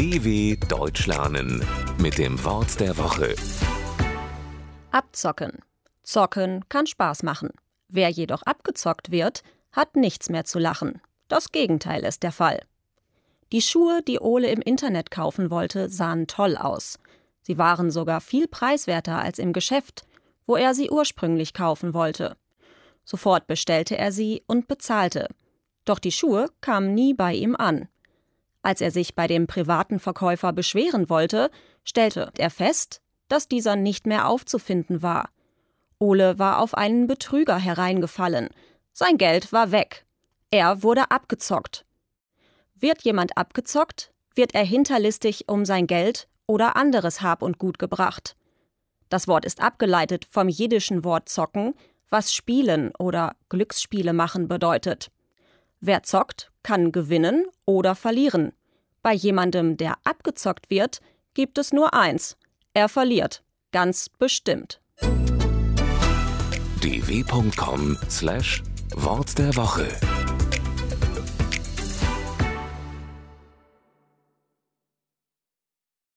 DW Deutsch lernen mit dem Wort der Woche. Abzocken. Zocken kann Spaß machen. Wer jedoch abgezockt wird, hat nichts mehr zu lachen. Das Gegenteil ist der Fall. Die Schuhe, die Ole im Internet kaufen wollte, sahen toll aus. Sie waren sogar viel preiswerter als im Geschäft, wo er sie ursprünglich kaufen wollte. Sofort bestellte er sie und bezahlte. Doch die Schuhe kamen nie bei ihm an. Als er sich bei dem privaten Verkäufer beschweren wollte, stellte er fest, dass dieser nicht mehr aufzufinden war. Ole war auf einen Betrüger hereingefallen. Sein Geld war weg. Er wurde abgezockt. Wird jemand abgezockt, wird er hinterlistig um sein Geld oder anderes Hab und Gut gebracht. Das Wort ist abgeleitet vom jiddischen Wort zocken, was spielen oder Glücksspiele machen bedeutet. Wer zockt, kann gewinnen oder verlieren. Bei jemandem, der abgezockt wird, gibt es nur eins. Er verliert. Ganz bestimmt. dw.com/wort der Woche